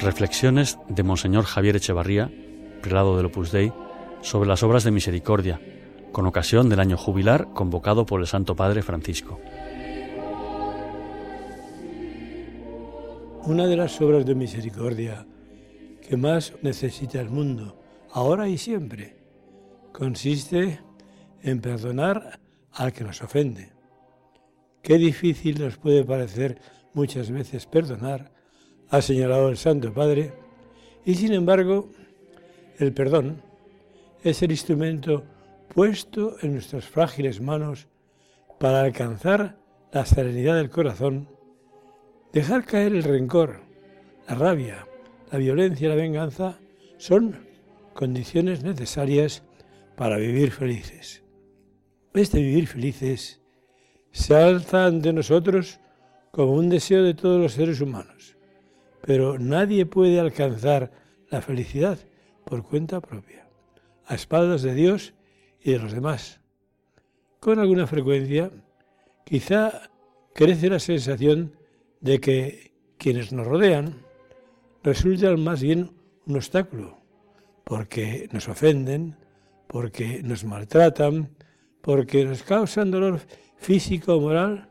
Reflexiones de Monseñor Javier Echevarría, prelado del Opus Dei, sobre las obras de misericordia, con ocasión del año jubilar convocado por el Santo Padre Francisco. Una de las obras de misericordia que más necesita el mundo, ahora y siempre, consiste en perdonar al que nos ofende. Qué difícil nos puede parecer muchas veces perdonar, ha señalado el Santo Padre, y sin embargo, el perdón es el instrumento puesto en nuestras frágiles manos para alcanzar la serenidad del corazón, dejar caer el rencor, la rabia, la violencia y la venganza son condiciones necesarias para vivir felices. Este vivir felices se alza ante nosotros como un deseo de todos los seres humanos, pero nadie puede alcanzar la felicidad por cuenta propia, a espaldas de Dios y de los demás. Con alguna frecuencia, quizá crece la sensación de que quienes nos rodean resultan más bien un obstáculo, porque nos ofenden, porque nos maltratan, porque nos causan dolor físico o moral,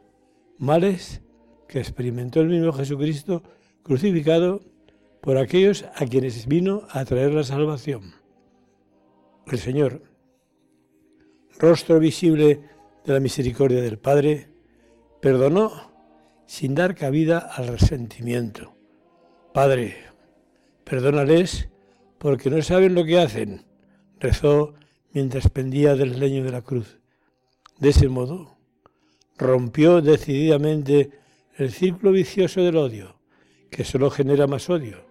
males que experimentó el mismo Jesucristo crucificado por aquellos a quienes vino a traer la salvación. El Señor rostro visible de la misericordia del Padre, perdonó sin dar cabida al resentimiento. Padre, perdónales porque no saben lo que hacen, rezó mientras pendía del leño de la cruz. De ese modo, rompió decididamente el círculo vicioso del odio, que solo genera más odio,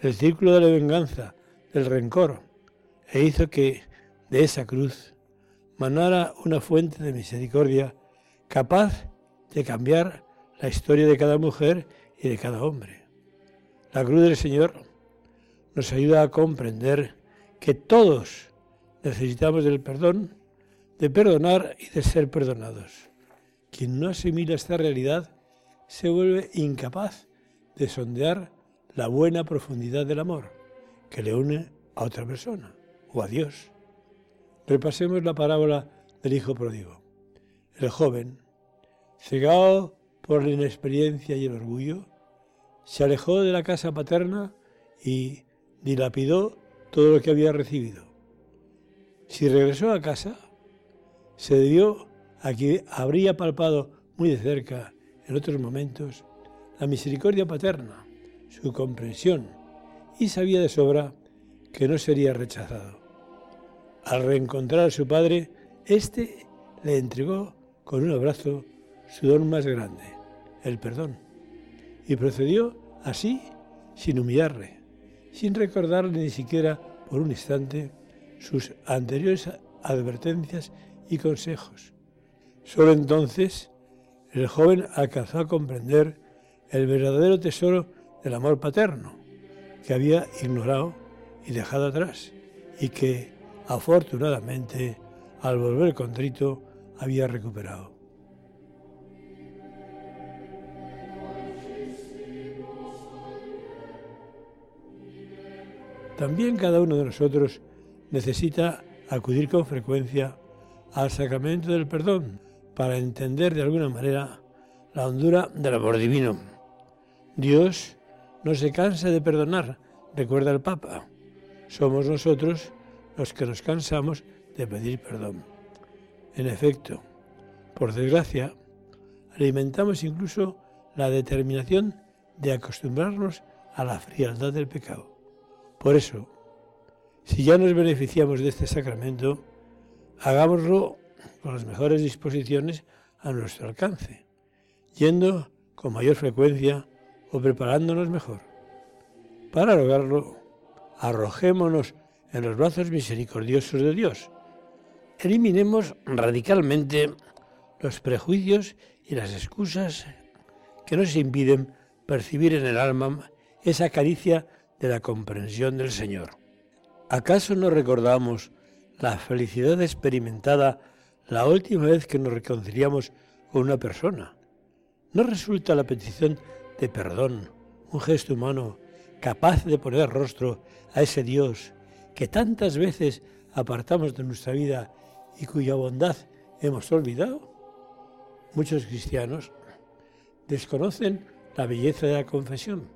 el círculo de la venganza, del rencor, e hizo que de esa cruz manara una fuente de misericordia capaz de cambiar la historia de cada mujer y de cada hombre. La cruz del Señor nos ayuda a comprender que todos necesitamos del perdón, de perdonar y de ser perdonados. Quien no asimila esta realidad se vuelve incapaz de sondear la buena profundidad del amor que le une a otra persona o a Dios. Repasemos la parábola del hijo pródigo. El joven, cegado por la inexperiencia y el orgullo, se alejó de la casa paterna y dilapidó todo lo que había recibido. Si regresó a casa, se debió a que habría palpado muy de cerca, en otros momentos, la misericordia paterna, su comprensión, y sabía de sobra que no sería rechazado. Al reencontrar a su padre, éste le entregó con un abrazo su don más grande, el perdón, y procedió así sin humillarle, sin recordarle ni siquiera por un instante sus anteriores advertencias y consejos. Solo entonces el joven alcanzó a comprender el verdadero tesoro del amor paterno que había ignorado y dejado atrás y que afortunadamente, al volver contrito, había recuperado. También cada uno de nosotros necesita acudir con frecuencia al sacramento del perdón para entender de alguna manera la hondura del amor divino. Dios no se cansa de perdonar, recuerda el Papa. Somos nosotros los que nos cansamos de pedir perdón. En efecto, por desgracia, alimentamos incluso la determinación de acostumbrarnos a la frialdad del pecado. Por eso, si ya nos beneficiamos de este sacramento, hagámoslo con las mejores disposiciones a nuestro alcance, yendo con mayor frecuencia o preparándonos mejor. Para lograrlo, arrojémonos en los brazos misericordiosos de Dios. Eliminemos radicalmente los prejuicios y las excusas que nos impiden percibir en el alma esa caricia de la comprensión del Señor. ¿Acaso no recordamos la felicidad experimentada la última vez que nos reconciliamos con una persona? ¿No resulta la petición de perdón, un gesto humano capaz de poner rostro a ese Dios que tantas veces apartamos de nuestra vida y cuya bondad hemos olvidado? Muchos cristianos desconocen la belleza de la confesión.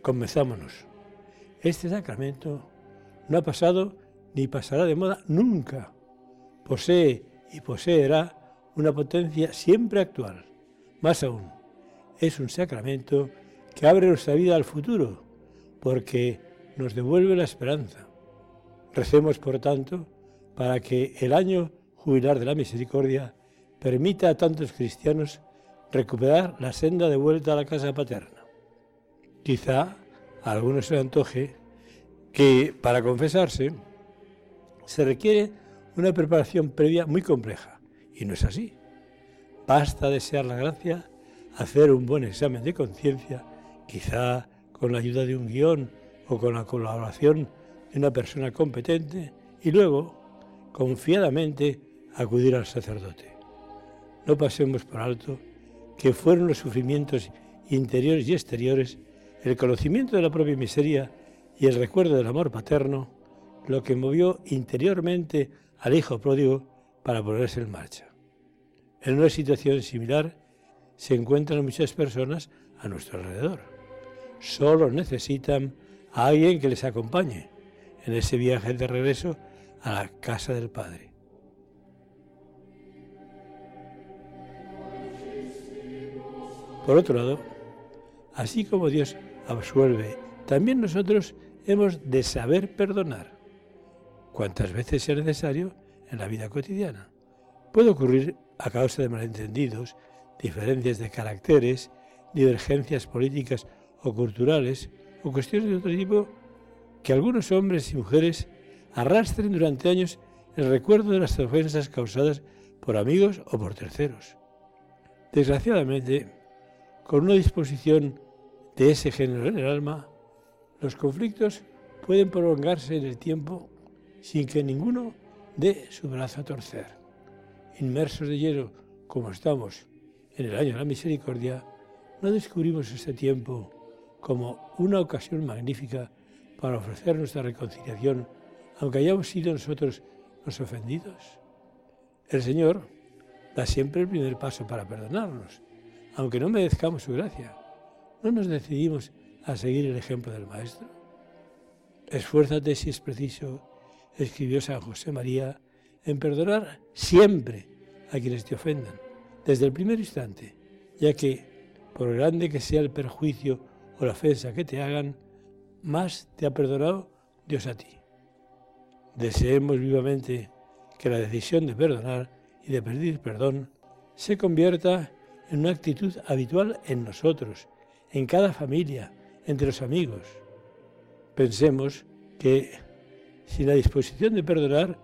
Comenzámonos. Este sacramento no ha pasado ni pasará de moda nunca. Posee y poseerá una potencia siempre actual. Más aún, es un sacramento que abre nuestra vida al futuro, porque nos devuelve la esperanza. Recemos, por tanto, para que el año jubilar de la misericordia permita a tantos cristianos recuperar la senda de vuelta a la casa paterna. Quizá a algunos se le antoje que para confesarse se requiere una preparación previa muy compleja, y no es así. Basta desear la gracia, hacer un buen examen de conciencia, quizá con la ayuda de un guion o con la colaboración de una persona competente, y luego, confiadamente, acudir al sacerdote. No pasemos por alto que fueron los sufrimientos interiores y exteriores, el conocimiento de la propia miseria y el recuerdo del amor paterno, lo que movió interiormente al hijo pródigo para ponerse en marcha. En una situación similar se encuentran muchas personas a nuestro alrededor. Solo necesitan a alguien que les acompañe en ese viaje de regreso a la casa del Padre. Por otro lado, así como Dios absuelve, también nosotros hemos de saber perdonar, cuantas veces sea necesario en la vida cotidiana. Puede ocurrir a causa de malentendidos, diferencias de caracteres, divergencias políticas o culturales, o cuestiones de otro tipo, que algunos hombres y mujeres arrastren durante años el recuerdo de las ofensas causadas por amigos o por terceros. Desgraciadamente, con una disposición de ese género en el alma, los conflictos pueden prolongarse en el tiempo sin que ninguno dé su brazo a torcer. Inmersos de hielo como estamos en el año de la misericordia, no descubrimos este tiempo como una ocasión magnífica para ofrecer nuestra reconciliación, aunque hayamos sido nosotros los ofendidos. El Señor da siempre el primer paso para perdonarnos aunque no merezcamos su gracia, ¿no nos decidimos a seguir el ejemplo del Maestro? Esfuérzate si es preciso, escribió San José María, en perdonar siempre a quienes te ofendan, desde el primer instante, ya que, por grande que sea el perjuicio o la ofensa que te hagan, más te ha perdonado Dios a ti. Deseemos vivamente que la decisión de perdonar y de pedir perdón se convierta en una actitud habitual en nosotros, en cada familia, entre los amigos. Pensemos que sin la disposición de perdonar,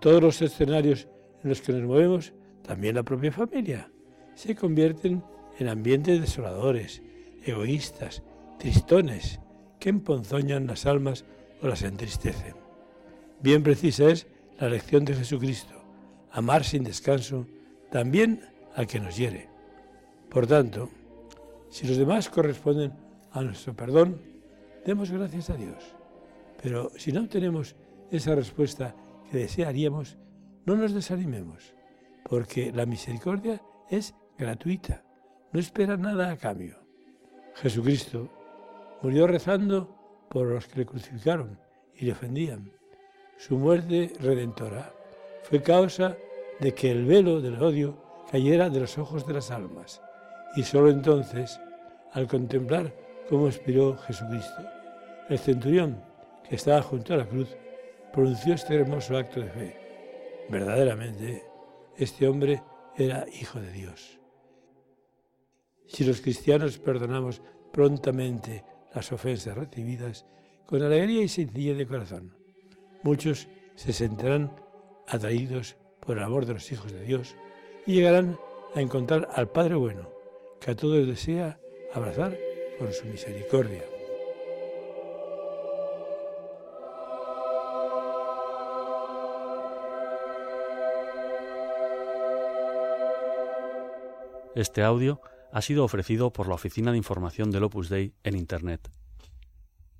todos los escenarios en los que nos movemos, también la propia familia, se convierten en ambientes desoladores, egoístas, tristones, que emponzoñan las almas o las entristecen. Bien precisa es la lección de Jesucristo, amar sin descanso también al que nos hiere. Por tanto, si los demás corresponden a nuestro perdón, demos gracias a Dios. Pero si no obtenemos esa respuesta que desearíamos, no nos desanimemos, porque la misericordia es gratuita, no espera nada a cambio. Jesucristo murió rezando por los que le crucificaron y le ofendían. Su muerte redentora fue causa de que el velo del odio cayera de los ojos de las almas y solo entonces, al contemplar cómo expiró Jesucristo, el centurión que estaba junto a la cruz pronunció este hermoso acto de fe. Verdaderamente, este hombre era hijo de Dios. Si los cristianos perdonamos prontamente las ofensas recibidas, con alegría y sencillez de corazón, muchos se sentirán atraídos por el amor de los hijos de Dios y llegarán a encontrar al Padre bueno, que a todos desea abrazar con su misericordia. Este audio ha sido ofrecido por la Oficina de Información del Opus Dei en Internet